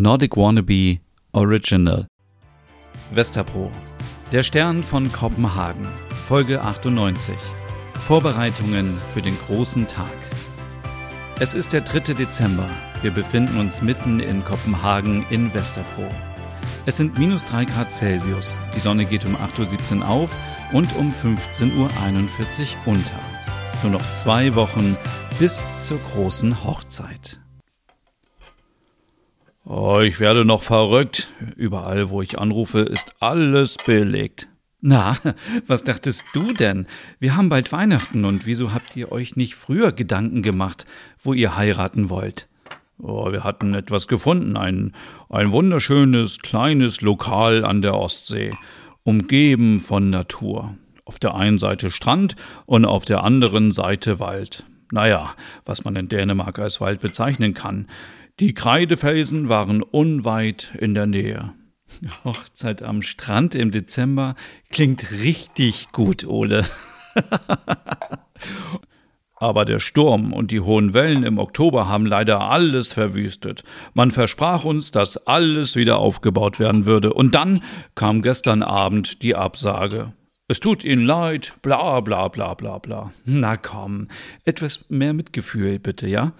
Nordic Wannabe Original. Westerpro. Der Stern von Kopenhagen. Folge 98. Vorbereitungen für den großen Tag. Es ist der 3. Dezember. Wir befinden uns mitten in Kopenhagen in Westerpro. Es sind minus 3 Grad Celsius. Die Sonne geht um 8.17 Uhr auf und um 15.41 Uhr unter. Nur noch zwei Wochen bis zur großen Hochzeit. Oh, ich werde noch verrückt. Überall, wo ich anrufe, ist alles belegt. Na, was dachtest du denn? Wir haben bald Weihnachten und wieso habt ihr euch nicht früher Gedanken gemacht, wo ihr heiraten wollt? Oh, wir hatten etwas gefunden, ein, ein wunderschönes kleines Lokal an der Ostsee, umgeben von Natur. Auf der einen Seite Strand und auf der anderen Seite Wald. Naja, was man in Dänemark als Wald bezeichnen kann. Die Kreidefelsen waren unweit in der Nähe. Hochzeit am Strand im Dezember klingt richtig gut, Ole. Aber der Sturm und die hohen Wellen im Oktober haben leider alles verwüstet. Man versprach uns, dass alles wieder aufgebaut werden würde. Und dann kam gestern Abend die Absage. Es tut Ihnen leid, bla bla bla bla bla. Na komm, etwas mehr Mitgefühl bitte, ja?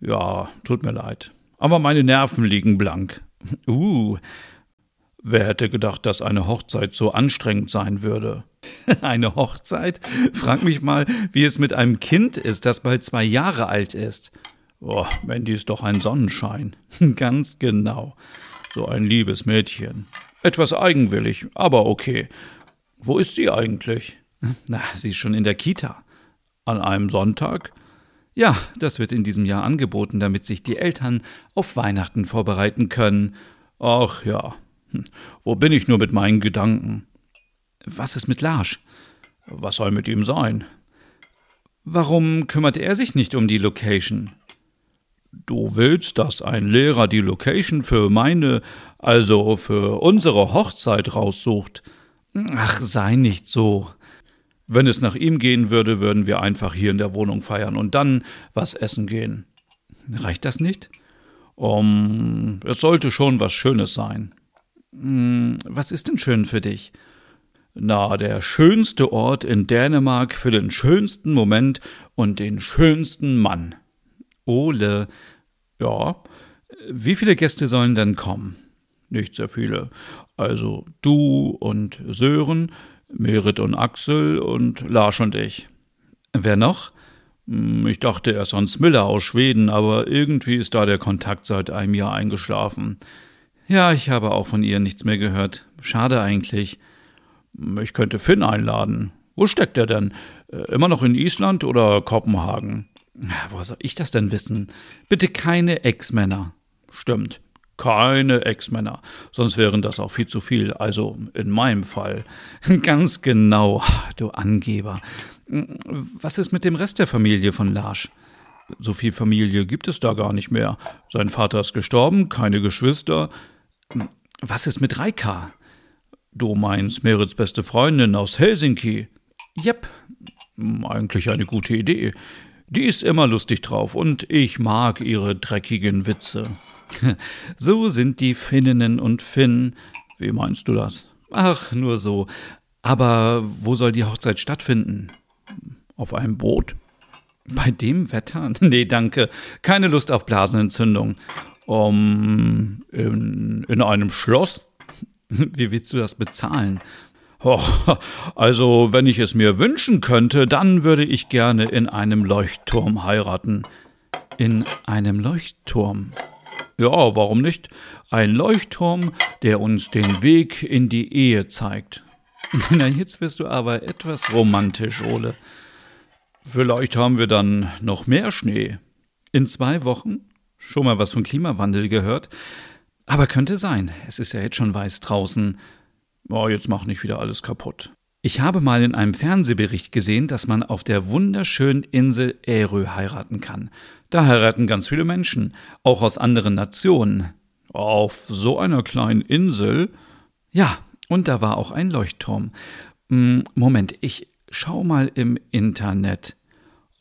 Ja, tut mir leid aber meine Nerven liegen blank. Uh, wer hätte gedacht, dass eine Hochzeit so anstrengend sein würde? eine Hochzeit? Frag mich mal, wie es mit einem Kind ist, das bald zwei Jahre alt ist. Oh, Mandy ist doch ein Sonnenschein. Ganz genau. So ein liebes Mädchen. Etwas eigenwillig, aber okay. Wo ist sie eigentlich? Na, sie ist schon in der Kita. An einem Sonntag? Ja, das wird in diesem Jahr angeboten, damit sich die Eltern auf Weihnachten vorbereiten können. Ach ja, hm. wo bin ich nur mit meinen Gedanken? Was ist mit Larsch? Was soll mit ihm sein? Warum kümmert er sich nicht um die Location? Du willst, dass ein Lehrer die Location für meine, also für unsere Hochzeit raussucht? Ach, sei nicht so. Wenn es nach ihm gehen würde, würden wir einfach hier in der Wohnung feiern und dann was essen gehen. Reicht das nicht? Um, es sollte schon was Schönes sein. Hm, was ist denn schön für dich? Na, der schönste Ort in Dänemark für den schönsten Moment und den schönsten Mann. Ole. Ja. Wie viele Gäste sollen denn kommen? Nicht sehr viele. Also du und Sören, Merit und Axel und Lars und ich. Wer noch? Hm, ich dachte erst an Smiller aus Schweden, aber irgendwie ist da der Kontakt seit einem Jahr eingeschlafen. Ja, ich habe auch von ihr nichts mehr gehört. Schade eigentlich. Ich könnte Finn einladen. Wo steckt er denn? Äh, immer noch in Island oder Kopenhagen? Woher soll ich das denn wissen? Bitte keine Ex-Männer. Stimmt. Keine Ex-Männer, sonst wären das auch viel zu viel, also in meinem Fall. Ganz genau, du Angeber. Was ist mit dem Rest der Familie von Larsch? So viel Familie gibt es da gar nicht mehr. Sein Vater ist gestorben, keine Geschwister. Was ist mit Reika? Du meinst Merits beste Freundin aus Helsinki? Jep. Eigentlich eine gute Idee. Die ist immer lustig drauf und ich mag ihre dreckigen Witze. So sind die Finninnen und Finnen. Wie meinst du das? Ach, nur so. Aber wo soll die Hochzeit stattfinden? Auf einem Boot? Bei dem Wetter? Nee, danke. Keine Lust auf Blasenentzündung. Um, in, in einem Schloss? Wie willst du das bezahlen? Oh, also, wenn ich es mir wünschen könnte, dann würde ich gerne in einem Leuchtturm heiraten. In einem Leuchtturm? Ja, warum nicht? Ein Leuchtturm, der uns den Weg in die Ehe zeigt. Na, jetzt wirst du aber etwas romantisch, Ole. Vielleicht haben wir dann noch mehr Schnee. In zwei Wochen? Schon mal was von Klimawandel gehört? Aber könnte sein. Es ist ja jetzt schon weiß draußen. Oh, jetzt mach nicht wieder alles kaputt. Ich habe mal in einem Fernsehbericht gesehen, dass man auf der wunderschönen Insel Ärö heiraten kann. Da heiraten ganz viele Menschen, auch aus anderen Nationen. Auf so einer kleinen Insel? Ja, und da war auch ein Leuchtturm. Hm, Moment, ich schau mal im Internet.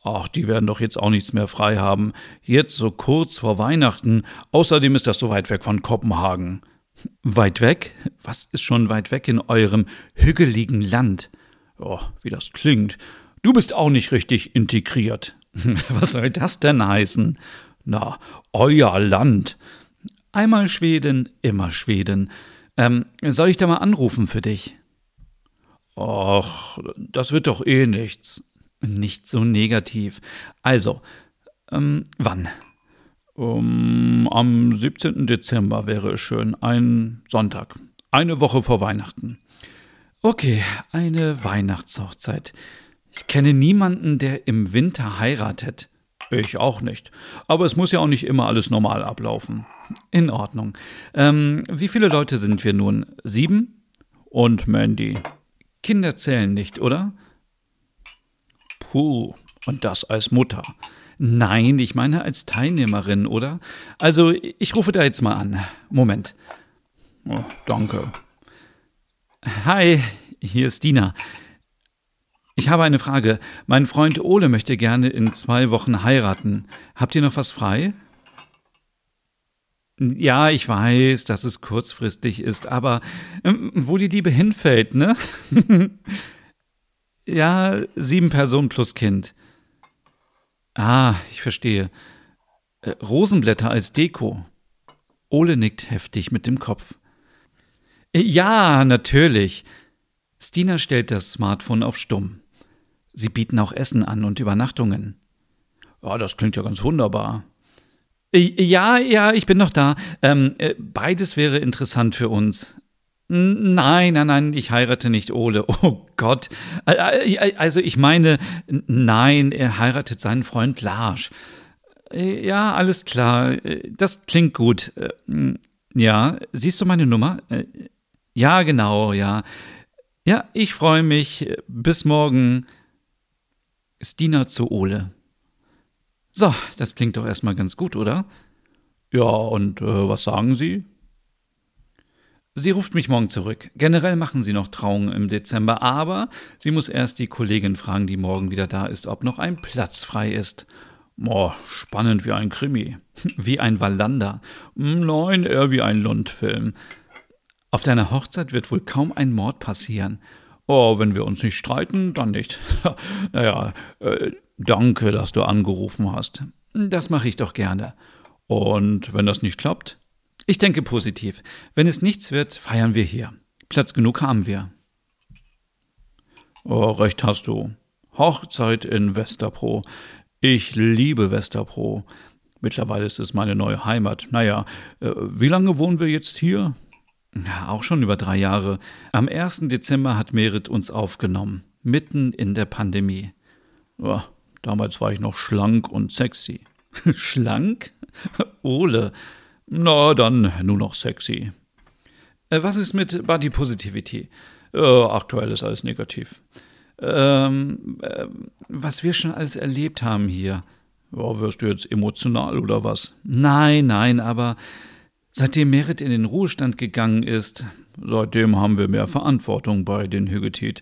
Ach, die werden doch jetzt auch nichts mehr frei haben. Jetzt so kurz vor Weihnachten. Außerdem ist das so weit weg von Kopenhagen. Weit weg? Was ist schon weit weg in eurem hügeligen Land? Oh, wie das klingt. Du bist auch nicht richtig integriert. Was soll das denn heißen? Na, euer Land. Einmal Schweden, immer Schweden. Ähm, soll ich da mal anrufen für dich? Ach, das wird doch eh nichts. Nicht so negativ. Also, ähm, wann? Um, am 17. Dezember wäre es schön. Ein Sonntag. Eine Woche vor Weihnachten. Okay, eine Weihnachtshochzeit. Ich kenne niemanden, der im Winter heiratet. Ich auch nicht. Aber es muss ja auch nicht immer alles normal ablaufen. In Ordnung. Ähm, wie viele Leute sind wir nun? Sieben? Und Mandy. Kinder zählen nicht, oder? Puh, und das als Mutter. Nein, ich meine als Teilnehmerin, oder? Also, ich rufe da jetzt mal an. Moment. Oh, danke. Hi, hier ist Dina. Ich habe eine Frage. Mein Freund Ole möchte gerne in zwei Wochen heiraten. Habt ihr noch was frei? Ja, ich weiß, dass es kurzfristig ist, aber ähm, wo die Liebe hinfällt, ne? ja, sieben Personen plus Kind. Ah, ich verstehe. Äh, Rosenblätter als Deko. Ole nickt heftig mit dem Kopf. Äh, ja, natürlich. Stina stellt das Smartphone auf Stumm. Sie bieten auch Essen an und Übernachtungen. Ja, das klingt ja ganz wunderbar. Äh, ja, ja, ich bin noch da. Ähm, äh, beides wäre interessant für uns. Nein, nein, nein, ich heirate nicht Ole. Oh Gott. Also ich meine, nein, er heiratet seinen Freund Larsch. Äh, ja, alles klar. Das klingt gut. Ja, siehst du meine Nummer? Ja, genau, ja. Ja, ich freue mich. Bis morgen. Stina zu Ole. So, das klingt doch erstmal ganz gut, oder? Ja, und äh, was sagen Sie? Sie ruft mich morgen zurück. Generell machen sie noch Trauungen im Dezember, aber sie muss erst die Kollegin fragen, die morgen wieder da ist, ob noch ein Platz frei ist. Boah, spannend wie ein Krimi. Wie ein Wallander. Nein, eher wie ein Lundfilm. Auf deiner Hochzeit wird wohl kaum ein Mord passieren. Oh, wenn wir uns nicht streiten, dann nicht. naja, äh, danke, dass du angerufen hast. Das mache ich doch gerne. Und wenn das nicht klappt? Ich denke positiv. Wenn es nichts wird, feiern wir hier. Platz genug haben wir. Oh, recht hast du. Hochzeit in Westerpro. Ich liebe Westerpro. Mittlerweile ist es meine neue Heimat. Naja, äh, wie lange wohnen wir jetzt hier? Ja, auch schon über drei Jahre. Am 1. Dezember hat Merit uns aufgenommen, mitten in der Pandemie. Ja, damals war ich noch schlank und sexy. schlank? Ole. Na, dann nur noch sexy. Äh, was ist mit Body Positivity? Äh, aktuell ist alles negativ. Ähm, äh, was wir schon alles erlebt haben hier. Ja, wirst du jetzt emotional oder was? Nein, nein, aber Seitdem Merit in den Ruhestand gegangen ist, seitdem haben wir mehr Verantwortung bei den Hügetit.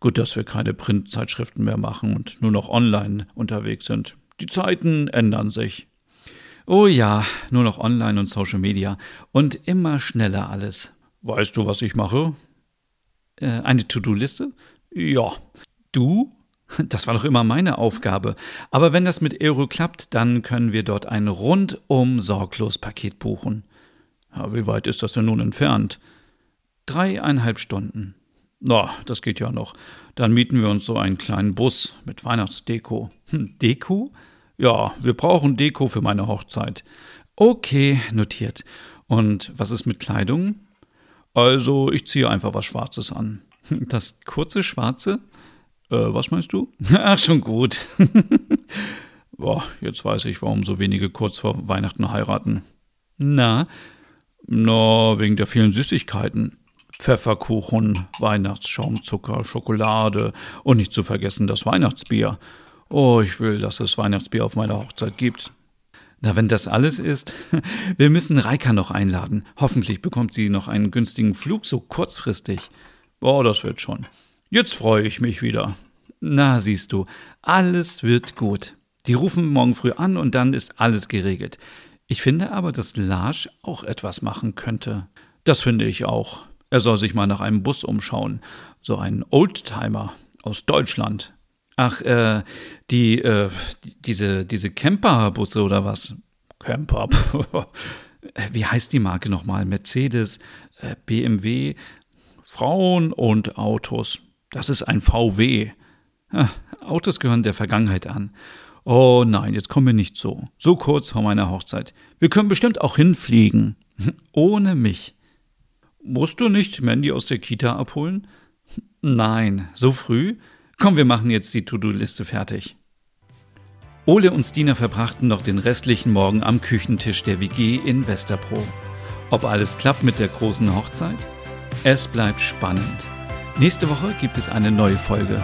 Gut, dass wir keine Printzeitschriften mehr machen und nur noch online unterwegs sind. Die Zeiten ändern sich. Oh ja, nur noch online und Social Media. Und immer schneller alles. Weißt du, was ich mache? Äh, eine To-Do-Liste? Ja. Du? Das war doch immer meine Aufgabe. Aber wenn das mit Euro klappt, dann können wir dort ein rundum sorglos Paket buchen. Ja, wie weit ist das denn nun entfernt? Dreieinhalb Stunden. Na, das geht ja noch. Dann mieten wir uns so einen kleinen Bus mit Weihnachtsdeko. Hm, Deko? Ja, wir brauchen Deko für meine Hochzeit. Okay, notiert. Und was ist mit Kleidung? Also, ich ziehe einfach was Schwarzes an. Das kurze Schwarze? Äh, was meinst du? Ach, schon gut. Boah, jetzt weiß ich, warum so wenige kurz vor Weihnachten heiraten. Na? Na, wegen der vielen Süßigkeiten. Pfefferkuchen, Weihnachtsschaumzucker, Schokolade und nicht zu vergessen das Weihnachtsbier. Oh, ich will, dass es Weihnachtsbier auf meiner Hochzeit gibt. Na, wenn das alles ist, wir müssen Reika noch einladen. Hoffentlich bekommt sie noch einen günstigen Flug so kurzfristig. Boah, das wird schon. Jetzt freue ich mich wieder. Na, siehst du, alles wird gut. Die rufen morgen früh an und dann ist alles geregelt. Ich finde aber, dass Lars auch etwas machen könnte. Das finde ich auch. Er soll sich mal nach einem Bus umschauen. So ein Oldtimer aus Deutschland. Ach, äh, die, äh, diese, diese Camperbusse oder was? Camper. Wie heißt die Marke nochmal? Mercedes, äh, BMW, Frauen und Autos. Das ist ein VW. Ah, Autos gehören der Vergangenheit an. Oh nein, jetzt kommen wir nicht so. So kurz vor meiner Hochzeit. Wir können bestimmt auch hinfliegen. Ohne mich. Musst du nicht Mandy aus der Kita abholen? Nein, so früh? Komm, wir machen jetzt die To-Do-Liste fertig. Ole und Stina verbrachten noch den restlichen Morgen am Küchentisch der WG in Westerpro. Ob alles klappt mit der großen Hochzeit? Es bleibt spannend. Nächste Woche gibt es eine neue Folge.